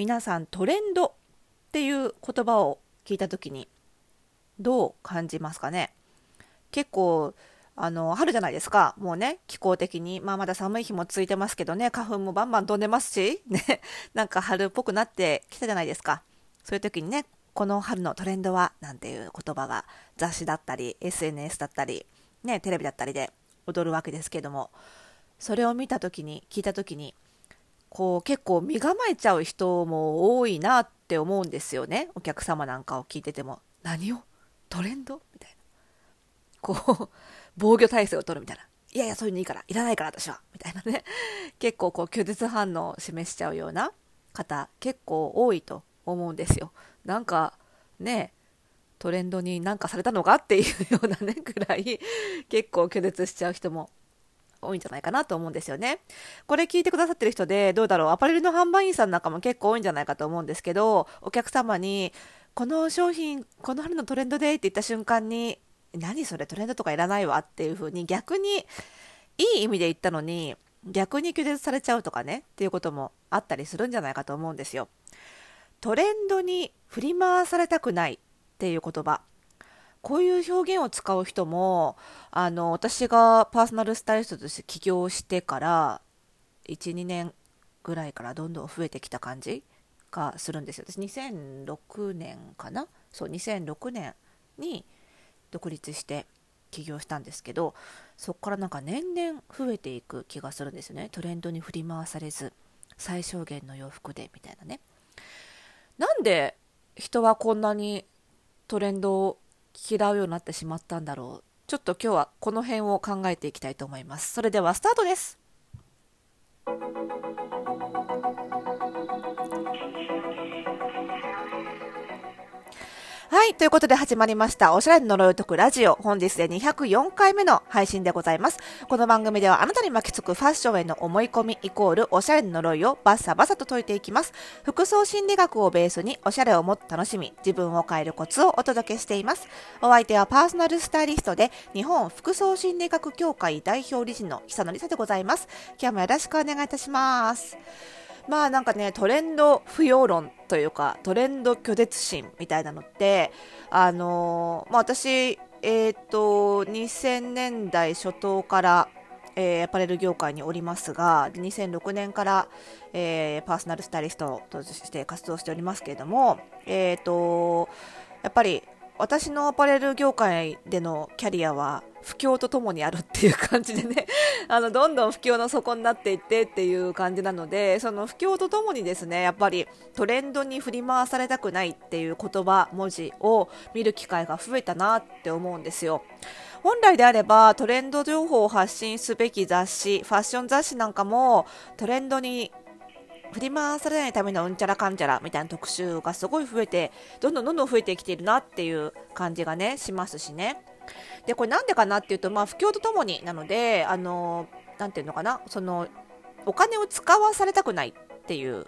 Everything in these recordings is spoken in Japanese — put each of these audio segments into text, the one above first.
皆さんトレンドっていう言葉を聞いた時にどう感じますかね？結構あの春じゃないですか。もうね気候的に、まあ、まだ寒い日も続いてますけどね。花粉もバンバン飛んでますし、ね、なんか春っぽくなってきたじゃないですか。そういう時にねこの春のトレンドはなんていう言葉が雑誌だったり SNS だったり、ね、テレビだったりで踊るわけですけども。それを見た時に聞いた時にこう結構身構えちゃう人も多いなって思うんですよね。お客様なんかを聞いてても。何を？トレンド？みたいな。こう防御体制を取るみたいな。いやいや、そういうのいいから、いらないから私は、みたいなね。結構こう拒絶反応を示しちゃうような方、結構多いと思うんですよ。なんか、ね、トレンドになんかされたのかっていうようなね、くらい、結構拒絶しちゃう人も多いんじゃないかなと思うんですよね。これ聞いてくださってる人で、どうだろう、アパレルの販売員さんなんかも結構多いんじゃないかと思うんですけど、お客様に、この商品、この春のトレンドでって言った瞬間に、何それトレンドとかいらないわっていう風に逆にいい意味で言ったのに逆に拒絶されちゃうとかねっていうこともあったりするんじゃないかと思うんですよ。トレンドに振り回されたくないっていう言葉こういう表現を使う人もあの私がパーソナルスタイリストとして起業してから12年ぐらいからどんどん増えてきた感じがするんですよ。私2006年かな？そう2006年に独立して起業したんですけどそこからなんか年々増えていく気がするんですよね。トレンドに振り回されず最小限の洋服でみたいなね。なんで人はこんなにトレンドを嫌うようになってしまったんだろう。ちょっと今日はこの辺を考えていきたいと思います。それではスタートです。はい。ということで始まりました。おしゃれの呪いを解くラジオ。本日で204回目の配信でございます。この番組ではあなたに巻きつくファッションへの思い込みイコールおしゃれの呪いをバッサバサと解いていきます。服装心理学をベースにおしゃれをもっと楽しみ、自分を変えるコツをお届けしています。お相手はパーソナルスタイリストで日本服装心理学協会代表理事の久野里沙でございます。今日もよろしくお願いいたします。まあなんかねトレンド不要論というかトレンド拒絶心みたいなのってあのー、まあ、私えっ、ー、と2000年代初頭からえー、アパレル業界におりますが2006年から、えー、パーソナルスタイリストとして活動しておりますけれども、えーとやっぱり私のアパレル業界でのキャリアは不況とともにあるっていう感じでね。あのどんどん不況の底になっていってっていう感じなのでその不況とともにですねやっぱりトレンドに振り回されたくないっていう言葉文字を見る機会が増えたなって思うんですよ。本来であればトレンド情報を発信すべき雑誌ファッション雑誌なんかもトレンドに振り回されないためのうんちゃらかんちゃらみたいな特集がすごい増えてどんどんどんどん増えてきているなっていう感じがねしますしね。でこれなんでかなっていうとまあ不況とともになのであのなんていうのかなそのお金を使わされたくないっていう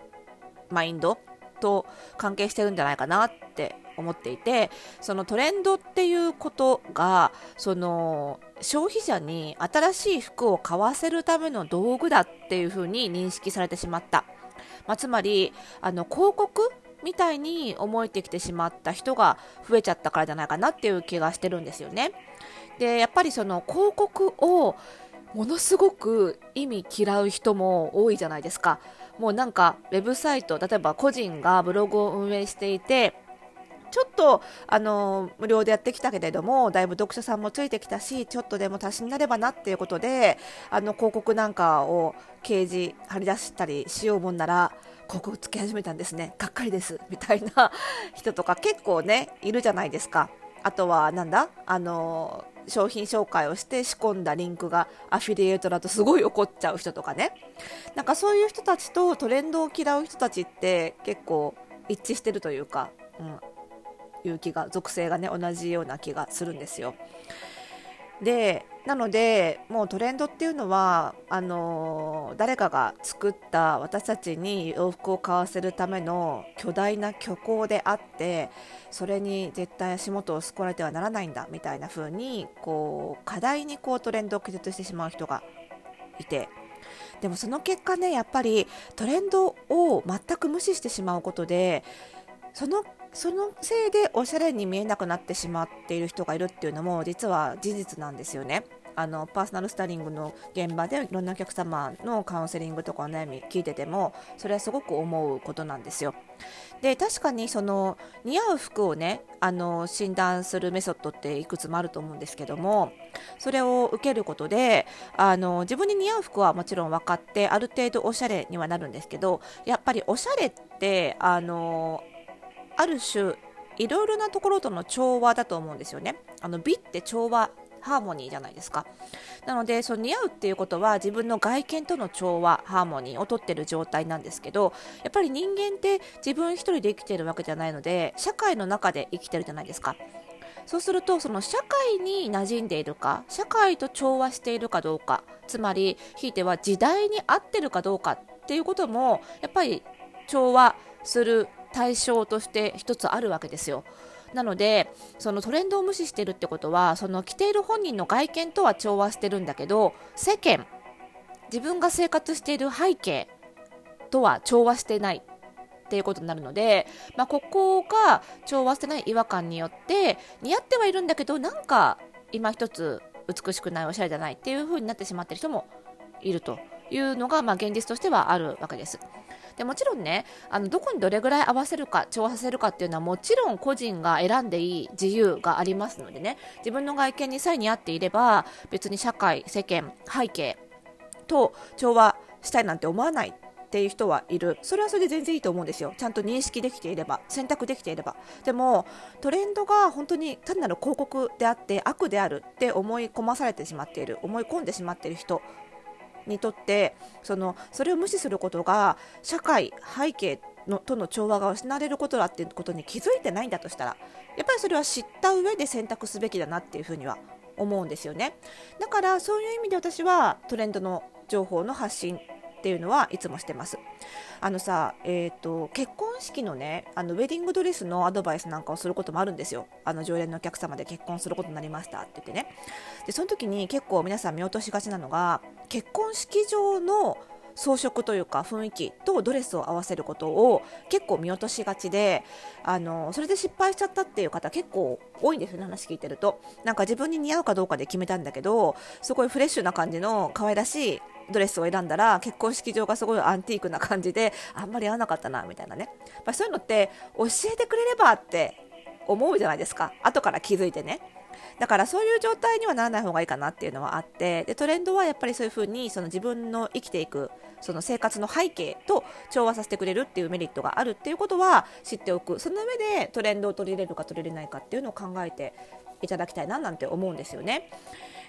マインドと関係してるんじゃないかなって思っていてそのトレンドっていうことがその消費者に新しい服を買わせるための道具だっていうふうに認識されてしまった。まあ、つまりあの広告みたいに思えてきてしまった人が増えちゃったからじゃないかなっていう気がしてるんですよね。でやっぱりその広告をものすごく意味嫌う人も多いじゃないですか。もうなんかウェブサイト例えば個人がブログを運営していてちょっとあの無料でやってきたけれどもだいぶ読者さんもついてきたしちょっとでも足しになればなっていうことであの広告なんかを掲示貼り出したりしようもんなら広告つけ始めたんですね。がっかりです。みたいな 人とか結構ねいるじゃないですか。あとはなんだ？あの商品紹介をして仕込んだリンクがアフィリエイトだとすごい怒っちゃう人とかね。なんかそういう人たちとトレンドを嫌う人たちって結構一致してるというか、うん、いう気が属性がね同じような気がするんですよ。でなのでもうトレンドっていうのはあの誰かが作った私たちに洋服を買わせるための巨大な虚構であってそれに絶対足元をすくわれてはならないんだみたいな風にこう課題にこうトレンドを記述してしまう人がいてでもその結果ねやっぱりトレンドを全く無視してしまうことでそのそのせいでおしゃれに見えなくなってしまっている人がいるっていうのも実は事実なんですよね。あのパーソナルスタイリングの現場でいろんなお客様のカウンセリングとかお悩み聞いててもそれはすごく思うことなんですよ。で確かにその似合う服をねあの診断するメソッドっていくつもあると思うんですけどもそれを受けることであの自分に似合う服はもちろん分かってある程度おしゃれにはなるんですけどやっぱりおしゃれってあのある種いろいろなところとの調和だと思うんですよね。あの美って調和ハーモニーじゃないですか。なので、その似合うっていうことは自分の外見との調和、ハーモニーをとってる状態なんですけど、やっぱり人間って自分一人で生きてるわけじゃないので、社会の中で生きてるじゃないですか。そうすると、その社会に馴染んでいるか、社会と調和しているかどうか、つまり、ひいては時代に合ってるかどうかっていうことも、やっぱり調和する対象として一つあるわけですよ。なのでそのトレンドを無視してるってことはその着ている本人の外見とは調和してるんだけど世間自分が生活している背景とは調和してないっていうことになるので、まあ、ここが調和してない違和感によって似合ってはいるんだけどなんか今一つ美しくないおしゃれじゃないっていう風になってしまってる人もいるというのが、まあ、現実としてはあるわけです。でもちろんねあのどこにどれぐらい合わせるか調和させるかっていうのはもちろん個人が選んでいい自由がありますのでね。自分の外見にさえ合っていれば別に社会世間背景と調和したいなんて思わないっていう人はいる。それはそれで全然いいと思うんですよ。ちゃんと認識できていれば選択できていれば。でもトレンドが本当に単なる広告であって悪であるって思い込まされてしまっている思い込んでしまっている人にとってそのそれを無視することが社会背景のとの調和が失われることだっていうことに気づいてないんだとしたらやっぱりそれは知った上で選択すべきだなっていうふうには思うんですよね。だからそういう意味で私はトレンドの情報の発信っていうのはいつもしてます。あのさ、えーと、結婚式のねあのウェディングドレスのアドバイスなんかをすることもあるんですよ。あの常連のお客様で結婚することになりましたって言ってね。でその時に結構皆さん見落としがちなのが結婚式場の装飾というか雰囲気とドレスを合わせることを結構見落としがちであのそれで失敗しちゃったっていう方結構多いんですよね話聞いてるとなんか自分に似合うかどうかで決めたんだけどすごいフレッシュな感じの可愛らしいドレスを選んだら結婚式場がすごいアンティークな感じであんまり合わなかったなみたいなね、まあ、そういうのって教えてくれればって思うじゃないですか。後から気づいてね。だからそういう状態にはならない方がいいかなっていうのはあってでトレンドはやっぱりそういうふうにその自分の生きていくその生活の背景と調和させてくれるっていうメリットがあるっていうことは知っておく。その上でトレンドを取り入れるか取り入れないかっていうのを考えていただきたいななんて思うんですよね。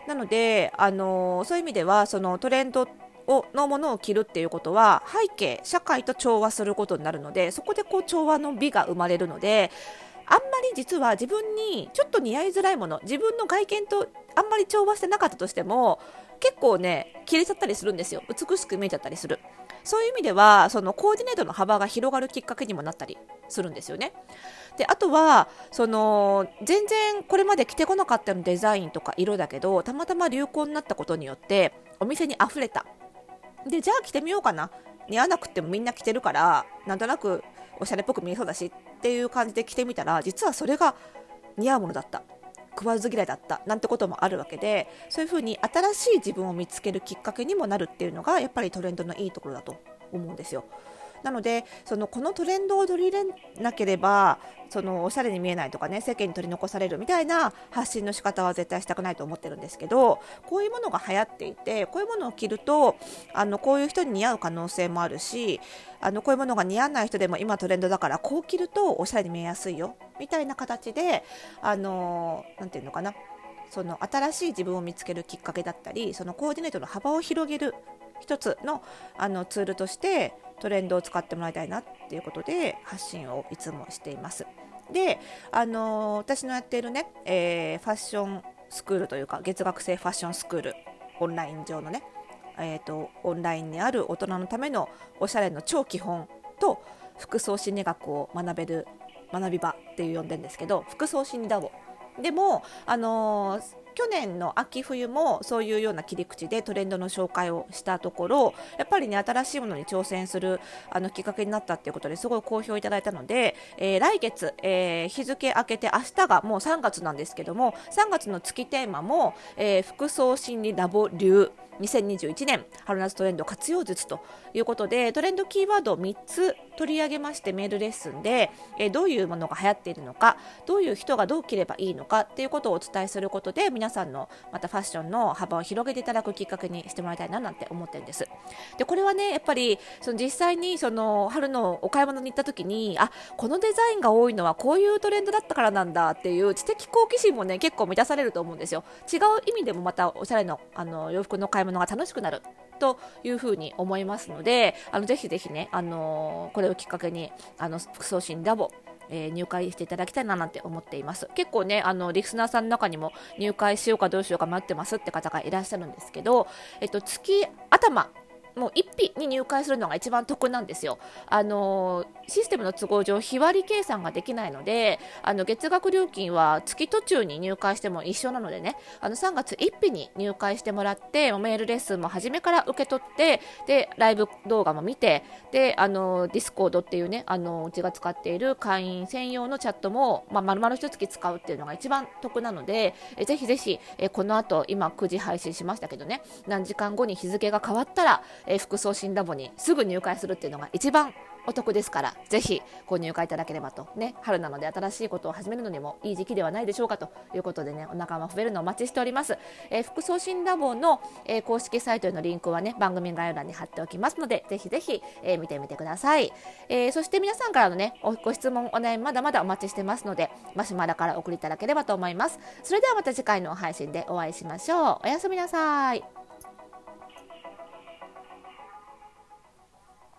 なので、あのそういう意味ではそのトレンドをのものを着るっていうことは背景社会と調和することになるのでそこでこう調和の美が生まれるのであんまり実は自分にちょっと似合いづらいもの自分の外見とあんまり調和してなかったとしても結構ね着れちゃったりするんですよ。美しく見えちゃったりする。そういう意味ではそのコーディネートの幅が広がるきっかけにもなったりするんですよね。であとはその全然これまで着てこなかったのデザインとか色だけどたまたま流行になったことによってお店に溢れた。でじゃあ着てみようかな。似合わなくてもみんな着てるからなんとなくおしゃれっぽく見えそうだしっていう感じで着てみたら実はそれが似合うものだった。食わず嫌いだったなんてこともあるわけでそういうふうに新しい自分を見つけるきっかけにもなるっていうのがやっぱりトレンドのいいところだと思うんですよ。なのでそのこのトレンドを取り入れなければそのおしゃれに見えないとかね世間に取り残されるみたいな発信の仕方は絶対したくないと思ってるんですけどこういうものが流行っていてこういうものを着るとあのこういう人に似合う可能性もあるしあのこういうものが似合わない人でも今トレンドだからこう着るとおしゃれに見えやすいよみたいな形であのなていうのかなその新しい自分を見つけるきっかけだったりそのコーディネートの幅を広げる一つのあのツールとしてトレンドを使ってもらいたいなっていうことで発信をいつもしています。で、あの私のやっているね、えー、ファッションスクールというか月額制ファッションスクールオンライン上のね、えーと、オンラインにある大人のためのおしゃれの超基本と服装心理学を学べる学び場っていう呼んでるんですけど服装心理ダボでも、あのー、去年の秋冬もそういうような切り口でトレンドの紹介をしたところやっぱりね新しいものに挑戦するあのきっかけになったっていうことですごい好評いただいたので、えー、来月、えー、日付明けて明日がもう3月なんですけども3月の月テーマも、えー、服装心理ラボ流2021年春夏トレンド活用術ということでトレンドキーワードを3つ取り上げましてメールレッスンで、えどういうものが流行っているのかどういう人がどう着ればいいのかっていうことをお伝えすることで皆皆さんのまたファッションの幅を広げていただくきっかけにしてもらいたいななんて思ってるんです。でこれはねやっぱりその実際にその春のお買い物に行った時にあこのデザインが多いのはこういうトレンドだったからなんだっていう知的好奇心もね結構満たされると思うんですよ。違う意味でもまたおしゃれのあの洋服の買い物が楽しくなるというふうに思いますのであのぜひぜひね、あのこれをきっかけにあの服装診ラボえー、入会していただきたいななんて思っています。結構ねあのリスナーさんの中にも入会しようかどうしようか待ってますって方がいらっしゃるんですけど、えっと、月頭もう1費に入会するのが一番得なんですよ。あのシステムの都合上、日割り計算ができないので、あの月額料金は月途中に入会しても一緒なのでね、あの3月1日に入会してもらって、メールレッスンも初めから受け取って、で、ライブ動画も見て、で、あのディスコードっていうね、あのうちが使っている会員専用のチャットも、まあ、丸々一月使うっていうのが一番得なので、えぜひぜひ、えこの後、今9時配信しましたけどね、何時間後に日付が変わったら、えー、服装心理ラボにすぐ入会するっていうのが一番お得ですからぜひご入会いただければと。ね春なので新しいことを始めるのにもいい時期ではないでしょうかということでねお仲間増えるのをお待ちしております、えー、服装診ラボの、えー、公式サイトへのリンクはね番組概要欄に貼っておきますのでぜひぜひ、えー、見てみてください、えそして皆さんからのねご質問お悩みまだまだお待ちしてますのでマシュマロから送りいただければと思います。それではまた次回の配信でお会いしましょう。おやすみなさい。